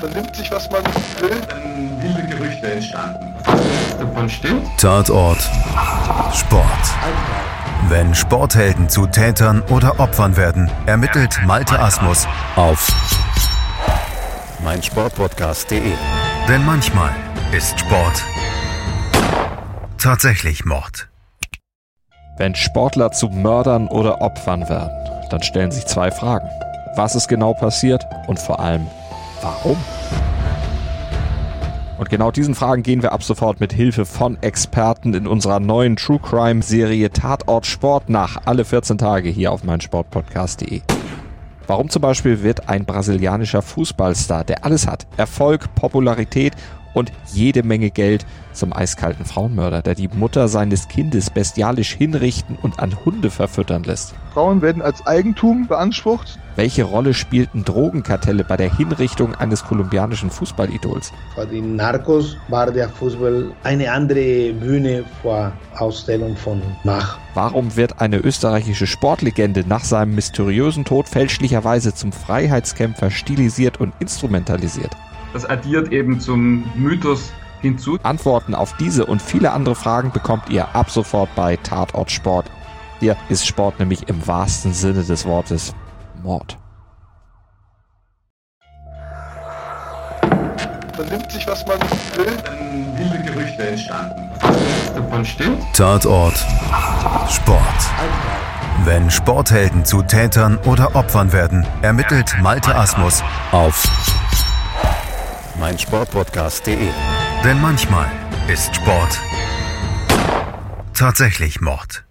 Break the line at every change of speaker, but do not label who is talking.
Man nimmt sich, was man will.
Dann wilde Gerüchte entstanden.
Davon stimmt?
Tatort Sport. Wenn Sporthelden zu Tätern oder Opfern werden, ermittelt Malte Asmus auf meinsportpodcast.de. Denn manchmal ist Sport tatsächlich Mord.
Wenn Sportler zu Mördern oder Opfern werden, dann stellen sich zwei Fragen. Was ist genau passiert und vor allem, warum? Und genau diesen Fragen gehen wir ab sofort mit Hilfe von Experten in unserer neuen True Crime Serie Tatort Sport nach, alle 14 Tage hier auf meinsportpodcast.de. Warum zum Beispiel wird ein brasilianischer Fußballstar, der alles hat, Erfolg, Popularität und jede Menge Geld zum eiskalten Frauenmörder, der die Mutter seines Kindes bestialisch hinrichten und an Hunde verfüttern lässt.
Frauen werden als Eigentum beansprucht.
Welche Rolle spielten Drogenkartelle bei der Hinrichtung eines kolumbianischen Fußballidols?
Für die Narcos war der Fußball eine andere Bühne vor Ausstellung von Mach.
Warum wird eine österreichische Sportlegende nach seinem mysteriösen Tod fälschlicherweise zum Freiheitskämpfer stilisiert und instrumentalisiert?
Das addiert eben zum Mythos hinzu.
Antworten auf diese und viele andere Fragen bekommt ihr ab sofort bei Tatort Sport. Hier ist Sport nämlich im wahrsten Sinne des Wortes Mord.
Man nimmt sich, was man will.
Dann wilde Gerüchte entstanden.
Davon stimmt?
Tatort Sport. Wenn Sporthelden zu Tätern oder Opfern werden, ermittelt Malte Asmus auf meinsportpodcast.de. Denn manchmal ist Sport tatsächlich Mord.